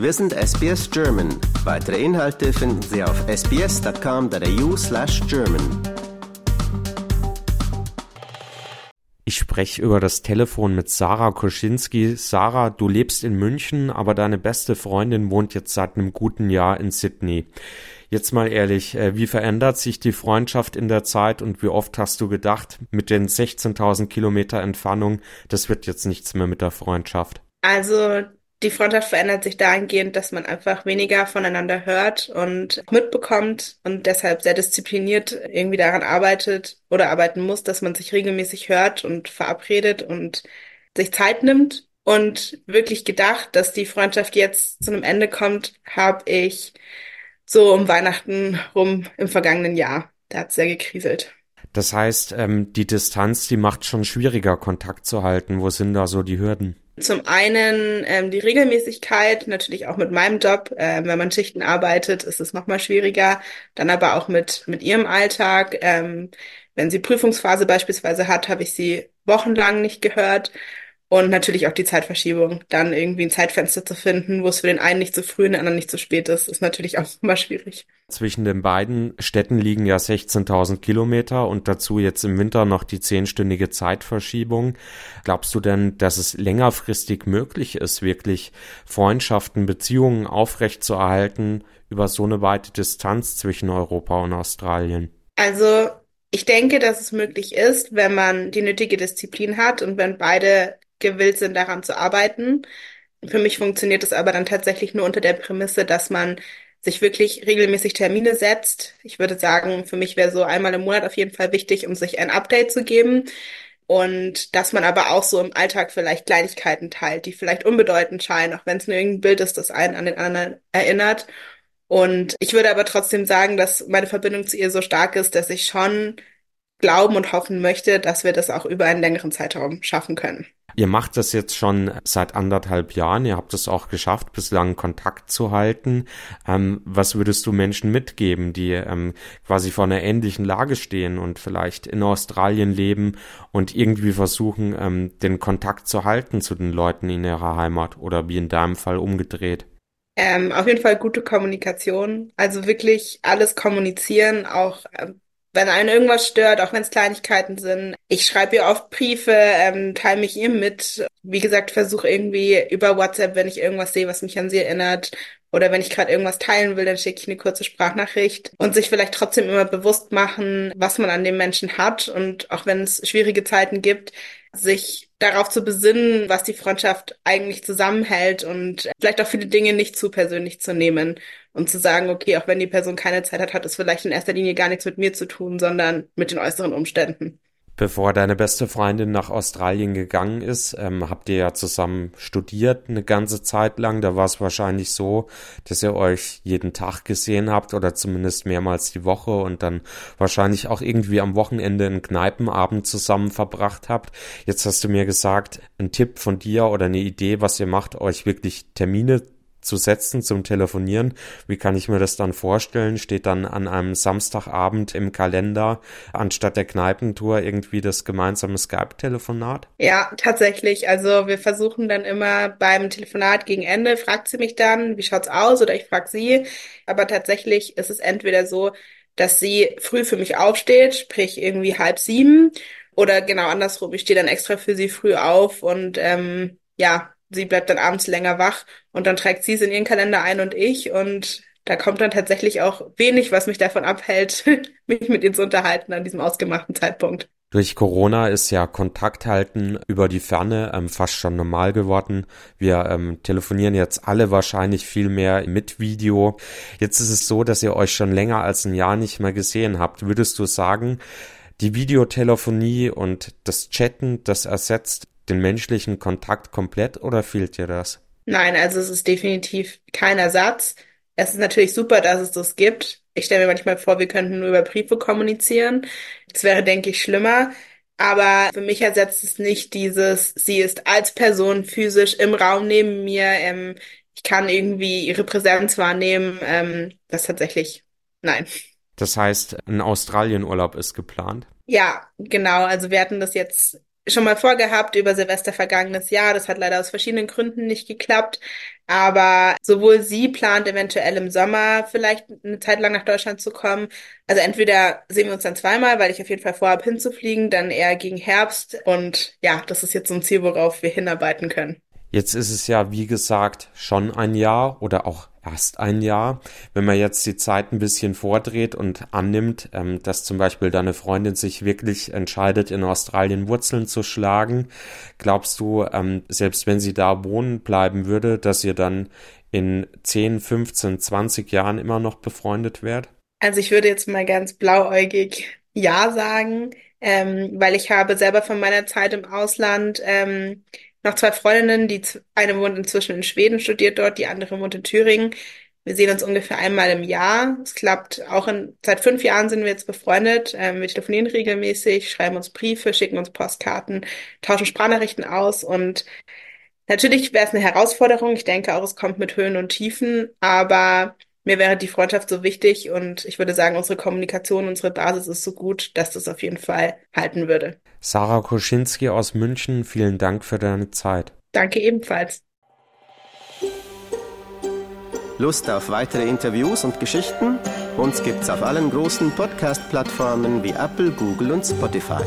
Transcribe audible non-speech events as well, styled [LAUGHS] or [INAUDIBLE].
Wir sind SBS German. Weitere Inhalte finden Sie auf sbs.com.au slash German. Ich spreche über das Telefon mit Sarah Koschinski. Sarah, du lebst in München, aber deine beste Freundin wohnt jetzt seit einem guten Jahr in Sydney. Jetzt mal ehrlich, äh, wie verändert sich die Freundschaft in der Zeit und wie oft hast du gedacht, mit den 16.000 Kilometer Entfernung, das wird jetzt nichts mehr mit der Freundschaft? Also die Freundschaft verändert sich dahingehend, dass man einfach weniger voneinander hört und mitbekommt und deshalb sehr diszipliniert irgendwie daran arbeitet oder arbeiten muss, dass man sich regelmäßig hört und verabredet und sich Zeit nimmt. Und wirklich gedacht, dass die Freundschaft jetzt zu einem Ende kommt, habe ich so um Weihnachten rum im vergangenen Jahr. Da hat sehr gekriselt. Das heißt, ähm, die Distanz, die macht schon schwieriger, Kontakt zu halten. Wo sind da so die Hürden? Zum einen ähm, die Regelmäßigkeit, natürlich auch mit meinem Job. Ähm, wenn man Schichten arbeitet, ist es nochmal schwieriger. Dann aber auch mit, mit ihrem Alltag. Ähm, wenn sie Prüfungsphase beispielsweise hat, habe ich sie wochenlang nicht gehört. Und natürlich auch die Zeitverschiebung. Dann irgendwie ein Zeitfenster zu finden, wo es für den einen nicht zu früh und den anderen nicht zu spät ist, ist natürlich auch [LAUGHS] immer schwierig. Zwischen den beiden Städten liegen ja 16.000 Kilometer und dazu jetzt im Winter noch die zehnstündige Zeitverschiebung. Glaubst du denn, dass es längerfristig möglich ist, wirklich Freundschaften, Beziehungen aufrechtzuerhalten über so eine weite Distanz zwischen Europa und Australien? Also ich denke, dass es möglich ist, wenn man die nötige Disziplin hat und wenn beide gewillt sind, daran zu arbeiten. Für mich funktioniert es aber dann tatsächlich nur unter der Prämisse, dass man sich wirklich regelmäßig Termine setzt. Ich würde sagen, für mich wäre so einmal im Monat auf jeden Fall wichtig, um sich ein Update zu geben. Und dass man aber auch so im Alltag vielleicht Kleinigkeiten teilt, die vielleicht unbedeutend scheinen, auch wenn es nur irgendein Bild ist, das einen an den anderen erinnert. Und ich würde aber trotzdem sagen, dass meine Verbindung zu ihr so stark ist, dass ich schon glauben und hoffen möchte, dass wir das auch über einen längeren Zeitraum schaffen können. Ihr macht das jetzt schon seit anderthalb Jahren. Ihr habt es auch geschafft, bislang Kontakt zu halten. Ähm, was würdest du Menschen mitgeben, die ähm, quasi vor einer ähnlichen Lage stehen und vielleicht in Australien leben und irgendwie versuchen, ähm, den Kontakt zu halten zu den Leuten in ihrer Heimat oder wie in deinem Fall umgedreht? Ähm, auf jeden Fall gute Kommunikation. Also wirklich alles kommunizieren, auch ähm, wenn einen irgendwas stört, auch wenn es Kleinigkeiten sind. Ich schreibe ihr oft Briefe, ähm, teile mich ihr mit. Wie gesagt, versuche irgendwie über WhatsApp, wenn ich irgendwas sehe, was mich an sie erinnert, oder wenn ich gerade irgendwas teilen will, dann schicke ich eine kurze Sprachnachricht und sich vielleicht trotzdem immer bewusst machen, was man an dem Menschen hat und auch wenn es schwierige Zeiten gibt, sich darauf zu besinnen, was die Freundschaft eigentlich zusammenhält und vielleicht auch viele Dinge nicht zu persönlich zu nehmen und zu sagen, okay, auch wenn die Person keine Zeit hat, hat es vielleicht in erster Linie gar nichts mit mir zu tun, sondern mit den äußeren Umständen. Bevor deine beste Freundin nach Australien gegangen ist, ähm, habt ihr ja zusammen studiert eine ganze Zeit lang. Da war es wahrscheinlich so, dass ihr euch jeden Tag gesehen habt oder zumindest mehrmals die Woche und dann wahrscheinlich auch irgendwie am Wochenende einen Kneipenabend zusammen verbracht habt. Jetzt hast du mir gesagt, ein Tipp von dir oder eine Idee, was ihr macht, euch wirklich Termine zu setzen zum Telefonieren. Wie kann ich mir das dann vorstellen? Steht dann an einem Samstagabend im Kalender anstatt der Kneipentour irgendwie das gemeinsame Skype-Telefonat? Ja, tatsächlich. Also wir versuchen dann immer beim Telefonat gegen Ende, fragt sie mich dann, wie schaut's aus? Oder ich frage sie. Aber tatsächlich ist es entweder so, dass sie früh für mich aufsteht, sprich irgendwie halb sieben, oder genau andersrum. Ich stehe dann extra für sie früh auf und ähm, ja, sie bleibt dann abends länger wach und dann trägt sie es in ihren Kalender ein und ich und da kommt dann tatsächlich auch wenig, was mich davon abhält, [LAUGHS] mich mit ihr zu unterhalten an diesem ausgemachten Zeitpunkt. Durch Corona ist ja Kontakt halten über die Ferne ähm, fast schon normal geworden. Wir ähm, telefonieren jetzt alle wahrscheinlich viel mehr mit Video. Jetzt ist es so, dass ihr euch schon länger als ein Jahr nicht mehr gesehen habt. Würdest du sagen, die Videotelefonie und das Chatten, das ersetzt den menschlichen Kontakt komplett oder fehlt dir das? Nein, also es ist definitiv kein Ersatz. Es ist natürlich super, dass es das gibt. Ich stelle mir manchmal vor, wir könnten nur über Briefe kommunizieren. Das wäre, denke ich, schlimmer. Aber für mich ersetzt es nicht dieses, sie ist als Person physisch im Raum neben mir. Ähm, ich kann irgendwie ihre Präsenz wahrnehmen. Ähm, das tatsächlich, nein. Das heißt, ein Australienurlaub ist geplant? Ja, genau. Also wir hatten das jetzt schon mal vorgehabt über Silvester vergangenes Jahr. Das hat leider aus verschiedenen Gründen nicht geklappt. Aber sowohl sie plant eventuell im Sommer vielleicht eine Zeit lang nach Deutschland zu kommen. Also entweder sehen wir uns dann zweimal, weil ich auf jeden Fall vorhabe hinzufliegen, dann eher gegen Herbst. Und ja, das ist jetzt so ein Ziel, worauf wir hinarbeiten können. Jetzt ist es ja, wie gesagt, schon ein Jahr oder auch erst ein Jahr. Wenn man jetzt die Zeit ein bisschen vordreht und annimmt, ähm, dass zum Beispiel deine Freundin sich wirklich entscheidet, in Australien Wurzeln zu schlagen, glaubst du, ähm, selbst wenn sie da wohnen bleiben würde, dass ihr dann in 10, 15, 20 Jahren immer noch befreundet wärt? Also ich würde jetzt mal ganz blauäugig Ja sagen, ähm, weil ich habe selber von meiner Zeit im Ausland ähm, noch zwei Freundinnen, die eine wohnt inzwischen in Schweden, studiert dort, die andere wohnt in Thüringen. Wir sehen uns ungefähr einmal im Jahr. Es klappt auch in, seit fünf Jahren sind wir jetzt befreundet. Ähm, wir telefonieren regelmäßig, schreiben uns Briefe, schicken uns Postkarten, tauschen Sprachnachrichten aus und natürlich wäre es eine Herausforderung. Ich denke auch, es kommt mit Höhen und Tiefen, aber mir wäre die Freundschaft so wichtig und ich würde sagen, unsere Kommunikation, unsere Basis ist so gut, dass das auf jeden Fall halten würde. Sarah Koschinski aus München, vielen Dank für deine Zeit. Danke ebenfalls. Lust auf weitere Interviews und Geschichten? Uns gibt's auf allen großen Podcast-Plattformen wie Apple, Google und Spotify.